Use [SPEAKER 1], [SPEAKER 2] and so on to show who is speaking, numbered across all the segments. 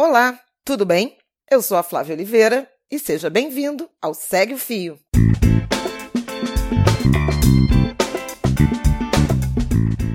[SPEAKER 1] Olá, tudo bem? Eu sou a Flávia Oliveira e seja bem-vindo ao Segue o Fio.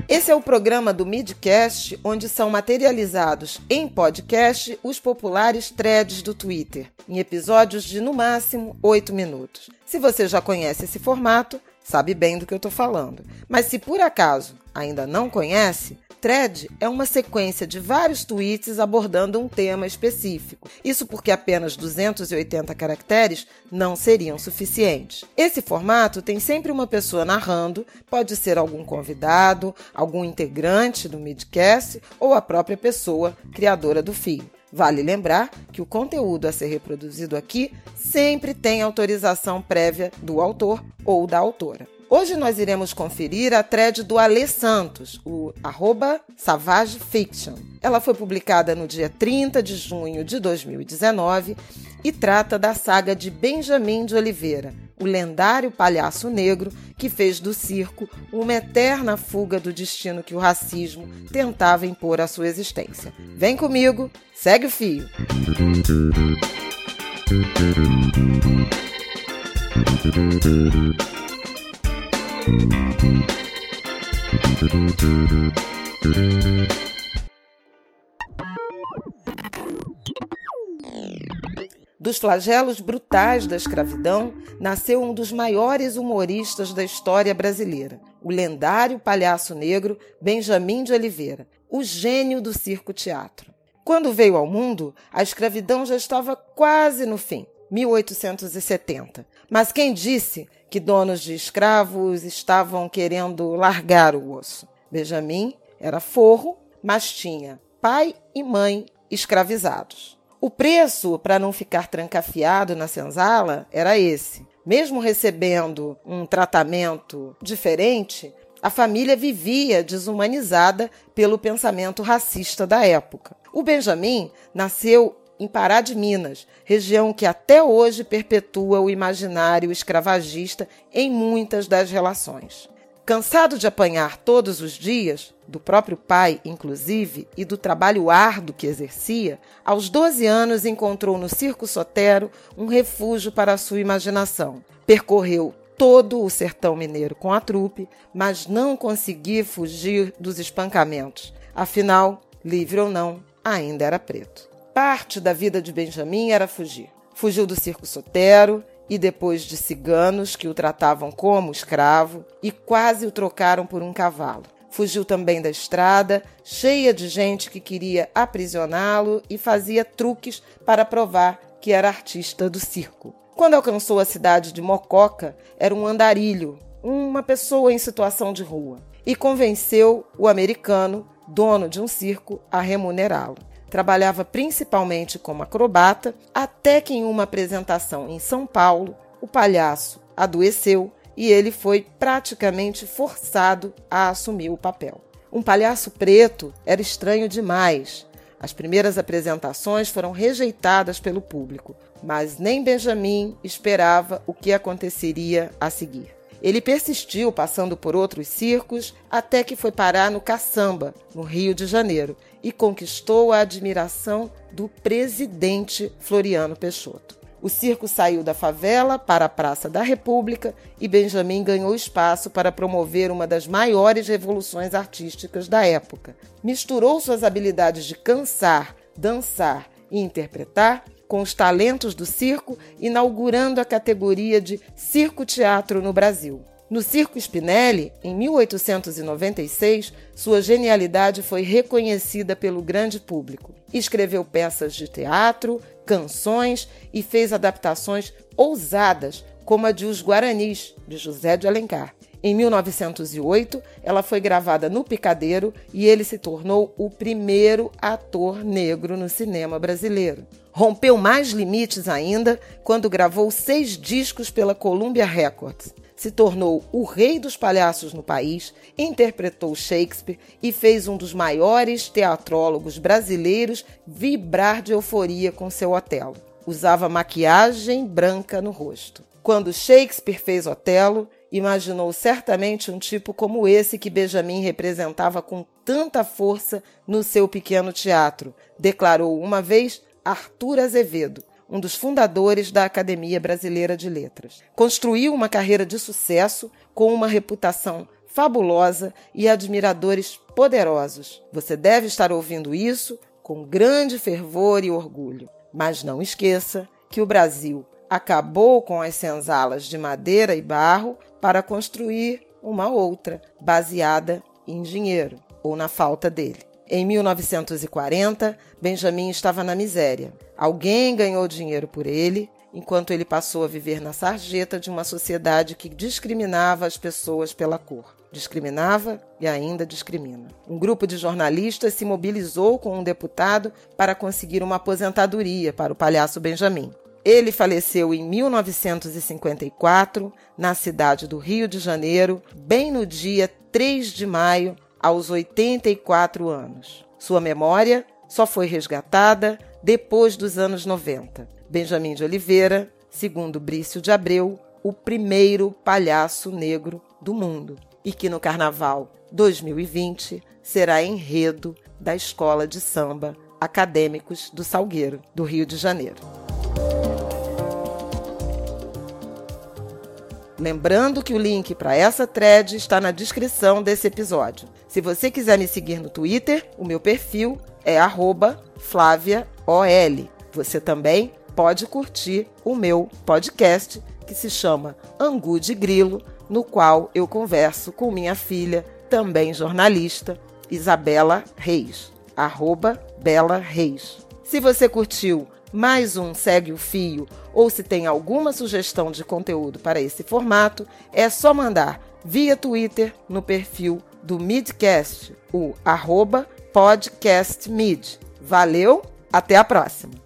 [SPEAKER 1] Esse é o programa do Midcast, onde são materializados em podcast os populares threads do Twitter, em episódios de no máximo 8 minutos. Se você já conhece esse formato, sabe bem do que eu estou falando. Mas se por acaso ainda não conhece, thread é uma sequência de vários tweets abordando um tema específico. Isso porque apenas 280 caracteres não seriam suficientes. Esse formato tem sempre uma pessoa narrando, pode ser algum convidado, algum integrante do Midcast ou a própria pessoa criadora do fio. Vale lembrar que o conteúdo a ser reproduzido aqui sempre tem autorização prévia do autor ou da autora. Hoje nós iremos conferir a thread do Alê Santos, o arroba Savage Fiction. Ela foi publicada no dia 30 de junho de 2019 e trata da saga de Benjamin de Oliveira, o lendário palhaço negro que fez do circo uma eterna fuga do destino que o racismo tentava impor à sua existência. Vem comigo, segue o fio. Dos flagelos brutais da escravidão nasceu um dos maiores humoristas da história brasileira, o lendário palhaço negro Benjamin de Oliveira, o gênio do circo-teatro. Quando veio ao mundo, a escravidão já estava quase no fim, 1870. Mas quem disse que donos de escravos estavam querendo largar o osso. Benjamin era forro, mas tinha pai e mãe escravizados. O preço para não ficar trancafiado na senzala era esse. Mesmo recebendo um tratamento diferente, a família vivia desumanizada pelo pensamento racista da época. O Benjamin nasceu em Pará de Minas, região que até hoje perpetua o imaginário escravagista em muitas das relações. Cansado de apanhar todos os dias, do próprio pai, inclusive, e do trabalho árduo que exercia, aos 12 anos encontrou no Circo Sotero um refúgio para a sua imaginação. Percorreu todo o sertão mineiro com a trupe, mas não conseguia fugir dos espancamentos. Afinal, livre ou não, ainda era preto. Parte da vida de Benjamin era fugir. Fugiu do circo Sotero e depois de ciganos que o tratavam como escravo e quase o trocaram por um cavalo. Fugiu também da estrada, cheia de gente que queria aprisioná-lo e fazia truques para provar que era artista do circo. Quando alcançou a cidade de Mococa, era um andarilho, uma pessoa em situação de rua, e convenceu o americano, dono de um circo, a remunerá-lo. Trabalhava principalmente como acrobata, até que em uma apresentação em São Paulo, o palhaço adoeceu e ele foi praticamente forçado a assumir o papel. Um palhaço preto era estranho demais. As primeiras apresentações foram rejeitadas pelo público, mas nem Benjamin esperava o que aconteceria a seguir. Ele persistiu passando por outros circos até que foi parar no Caçamba, no Rio de Janeiro, e conquistou a admiração do presidente Floriano Peixoto. O circo saiu da favela para a Praça da República e Benjamin ganhou espaço para promover uma das maiores revoluções artísticas da época. Misturou suas habilidades de cansar, dançar e interpretar com os talentos do circo, inaugurando a categoria de circo-teatro no Brasil. No Circo Spinelli, em 1896, sua genialidade foi reconhecida pelo grande público. Escreveu peças de teatro, canções e fez adaptações ousadas, como a de Os Guaranis, de José de Alencar. Em 1908, ela foi gravada no Picadeiro e ele se tornou o primeiro ator negro no cinema brasileiro. Rompeu mais limites ainda quando gravou seis discos pela Columbia Records. Se tornou o rei dos palhaços no país, interpretou Shakespeare e fez um dos maiores teatrólogos brasileiros vibrar de euforia com seu Otelo. Usava maquiagem branca no rosto. Quando Shakespeare fez Otelo, imaginou certamente um tipo como esse que Benjamin representava com tanta força no seu pequeno teatro, declarou uma vez Arthur Azevedo, um dos fundadores da Academia Brasileira de Letras. Construiu uma carreira de sucesso com uma reputação fabulosa e admiradores poderosos. Você deve estar ouvindo isso com grande fervor e orgulho. Mas não esqueça que o Brasil acabou com as senzalas de madeira e barro para construir uma outra, baseada em dinheiro ou na falta dele. Em 1940, Benjamin estava na miséria. Alguém ganhou dinheiro por ele, enquanto ele passou a viver na sarjeta de uma sociedade que discriminava as pessoas pela cor. Discriminava e ainda discrimina. Um grupo de jornalistas se mobilizou com um deputado para conseguir uma aposentadoria para o palhaço Benjamin. Ele faleceu em 1954, na cidade do Rio de Janeiro, bem no dia 3 de maio, aos 84 anos. Sua memória só foi resgatada depois dos anos 90. Benjamin de Oliveira, segundo Brício de Abreu, o primeiro palhaço negro do mundo, e que no Carnaval 2020 será enredo da Escola de Samba Acadêmicos do Salgueiro, do Rio de Janeiro. Lembrando que o link para essa thread está na descrição desse episódio. Se você quiser me seguir no Twitter, o meu perfil é FláviaOL. Você também pode curtir o meu podcast que se chama Angu de Grilo, no qual eu converso com minha filha, também jornalista, Isabela Reis, arroba Bela Reis. Se você curtiu mais um Segue o Fio ou se tem alguma sugestão de conteúdo para esse formato, é só mandar via Twitter no perfil do Midcast, o podcastmid. Valeu, até a próxima!